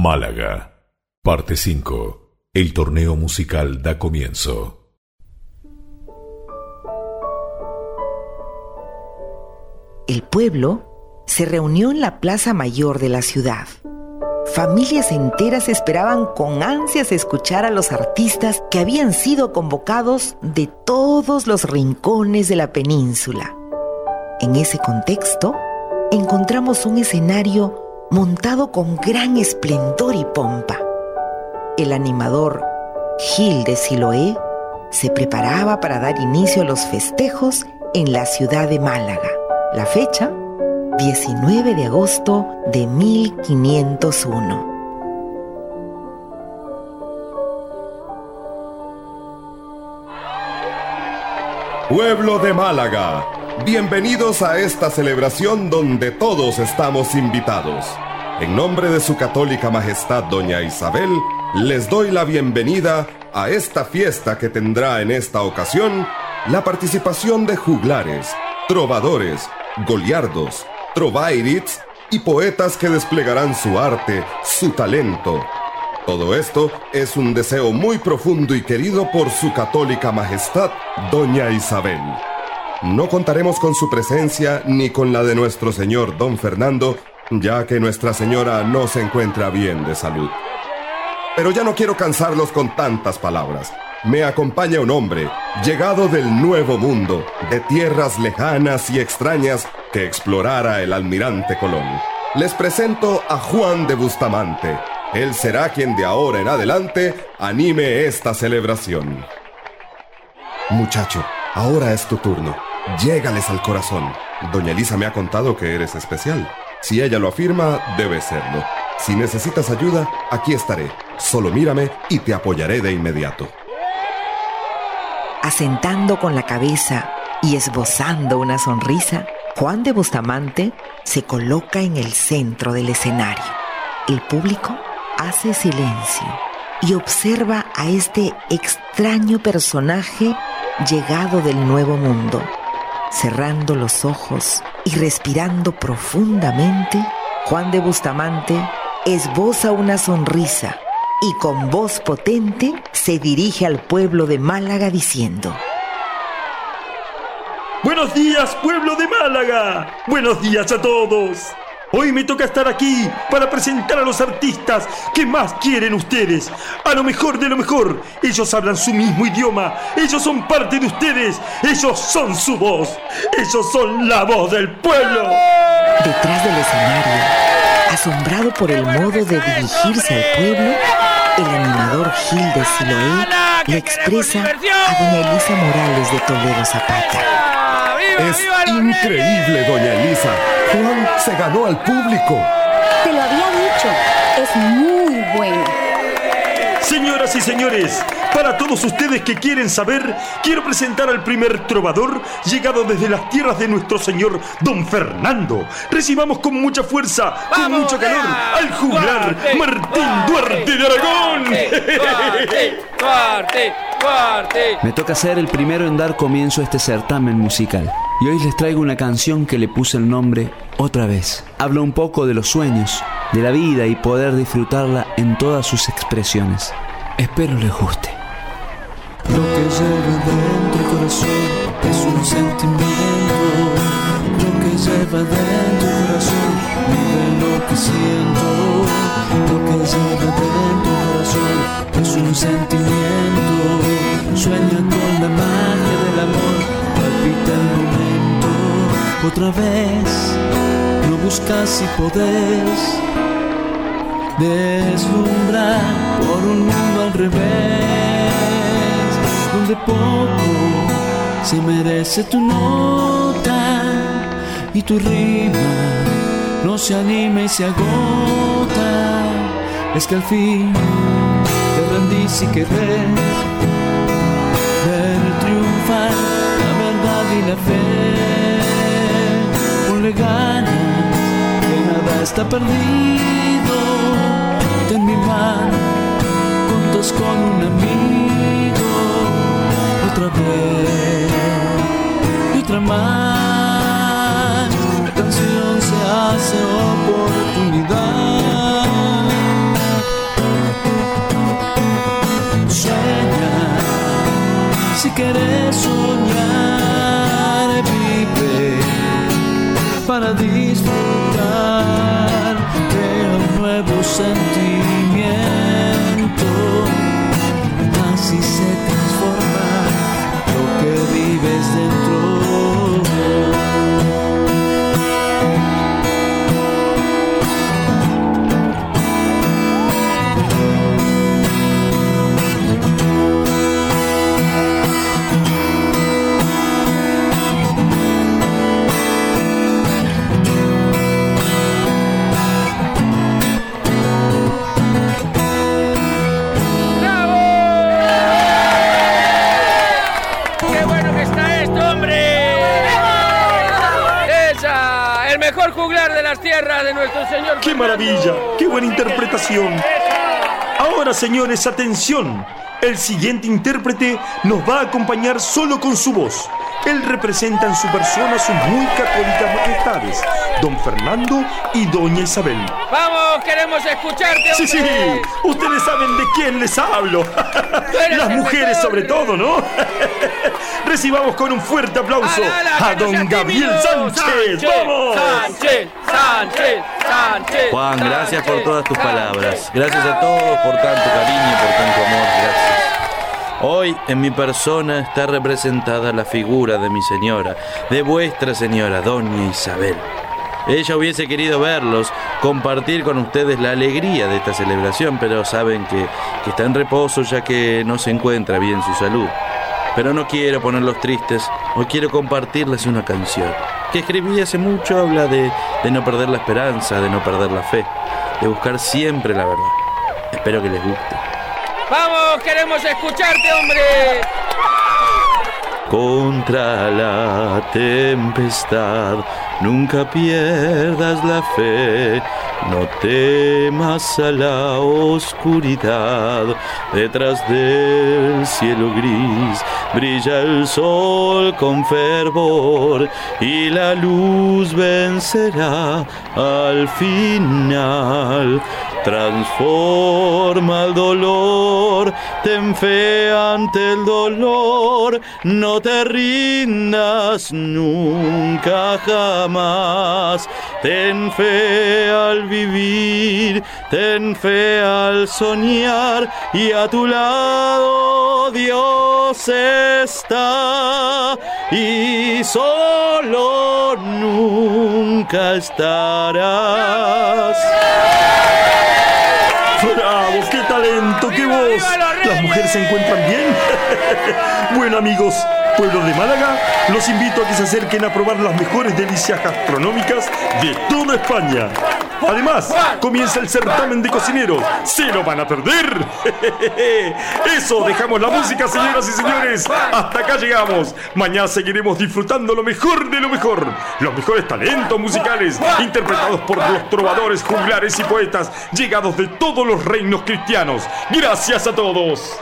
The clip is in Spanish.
Málaga. Parte 5. El torneo musical da comienzo. El pueblo se reunió en la plaza mayor de la ciudad. Familias enteras esperaban con ansias escuchar a los artistas que habían sido convocados de todos los rincones de la península. En ese contexto, encontramos un escenario montado con gran esplendor y pompa. El animador Gil de Siloé se preparaba para dar inicio a los festejos en la ciudad de Málaga. La fecha, 19 de agosto de 1501. Pueblo de Málaga, bienvenidos a esta celebración donde todos estamos invitados. En nombre de su católica majestad Doña Isabel, les doy la bienvenida a esta fiesta que tendrá en esta ocasión la participación de juglares, trovadores, goliardos, trovairits y poetas que desplegarán su arte, su talento. Todo esto es un deseo muy profundo y querido por su católica majestad, Doña Isabel. No contaremos con su presencia ni con la de nuestro señor Don Fernando, ya que Nuestra Señora no se encuentra bien de salud. Pero ya no quiero cansarlos con tantas palabras. Me acompaña un hombre, llegado del nuevo mundo, de tierras lejanas y extrañas que explorara el almirante Colón. Les presento a Juan de Bustamante. Él será quien de ahora en adelante anime esta celebración. Muchacho, ahora es tu turno. Llégales al corazón. Doña Elisa me ha contado que eres especial. Si ella lo afirma, debe serlo. Si necesitas ayuda, aquí estaré. Solo mírame y te apoyaré de inmediato. Asentando con la cabeza y esbozando una sonrisa, Juan de Bustamante se coloca en el centro del escenario. El público hace silencio y observa a este extraño personaje llegado del nuevo mundo. Cerrando los ojos y respirando profundamente, Juan de Bustamante esboza una sonrisa y con voz potente se dirige al pueblo de Málaga diciendo, Buenos días, pueblo de Málaga. Buenos días a todos. Hoy me toca estar aquí para presentar a los artistas que más quieren ustedes. A lo mejor de lo mejor. Ellos hablan su mismo idioma. Ellos son parte de ustedes. Ellos son su voz. Ellos son la voz del pueblo. Detrás del escenario, asombrado por el modo de dirigirse al pueblo, el animador Gil de Siloé le expresa a doña Elisa Morales de Toledo Zapata. Es increíble, doña Elisa. Juan se ganó al público. Te lo había dicho. Es muy bueno. Señoras y señores, para todos ustedes que quieren saber, quiero presentar al primer trovador llegado desde las tierras de nuestro señor Don Fernando. Recibamos con mucha fuerza, con mucho calor, al juglar Martín Duarte de Aragón. Me toca ser el primero en dar comienzo a este certamen musical. Y hoy les traigo una canción que le puse el nombre Otra vez. Habla un poco de los sueños, de la vida y poder disfrutarla en todas sus expresiones. Espero les guste. Lo que lleva dentro el corazón es un sentimiento. Lo que lleva dentro el corazón vive lo que siento. Lo que lleva dentro el corazón es un sentimiento. Sueña con la magia del amor, palpita el momento. Otra vez lo buscas si podés deslumbrar por un mundo al revés donde poco se merece tu nota y tu rima no se anima y se agota. Es que al fin te rendís y querés la verdad y la fe. Ponle ganas, que nada está perdido. Ten mi mano, juntos con un amigo otra vez y otra más. La canción se hace oportunidad nuevo las tierras de nuestro señor. ¡Qué maravilla! ¡Qué buena interpretación! Ahora, señores, atención. El siguiente intérprete nos va a acompañar solo con su voz. Él representa en su persona sus muy católicas majestades, don Fernando y doña Isabel. ¡Vamos! ¡Queremos escucharte, Sí, sí, ustedes saben de quién les hablo. Las mujeres sobre todo, ¿no? Recibamos con un fuerte aplauso ¡Ala, ala, a no don Gabriel! Sánchez. ¡Vamos! ¡Sánchez! ¡Sánchez! ¡Sánchez! Juan, gracias por todas tus Sánchez. palabras. Gracias a todos por tanto cariño y por tanto amor. Gracias. Hoy en mi persona está representada la figura de mi señora, de vuestra señora, doña Isabel. Ella hubiese querido verlos, compartir con ustedes la alegría de esta celebración, pero saben que, que está en reposo ya que no se encuentra bien su salud. Pero no quiero ponerlos tristes, hoy quiero compartirles una canción que escribí hace mucho, habla de, de no perder la esperanza, de no perder la fe, de buscar siempre la verdad. Espero que les guste. ¡Vamos! ¡Queremos escucharte, hombre! Contra la tempestad, nunca pierdas la fe, no temas a la oscuridad, detrás del cielo gris brilla el sol con fervor y la luz vencerá al final. Transforma el dolor, ten fe ante el dolor, no te rindas nunca jamás. Ten fe vivir, ten fe al soñar y a tu lado Dios está y solo nunca estarás. ¡Bravo! ¡Qué talento! ¡Qué voz! ¿Las mujeres se encuentran bien? bueno, amigos, pueblo de Málaga, los invito a que se acerquen a probar las mejores delicias gastronómicas de toda España. Además, comienza el certamen de cocineros. ¡Se lo van a perder! Eso, dejamos la música, señoras y señores. Hasta acá llegamos. Mañana seguiremos disfrutando lo mejor de lo mejor. Los mejores talentos musicales interpretados por los trovadores, juglares y poetas llegados de todos los reinos cristianos. Gracias a todos.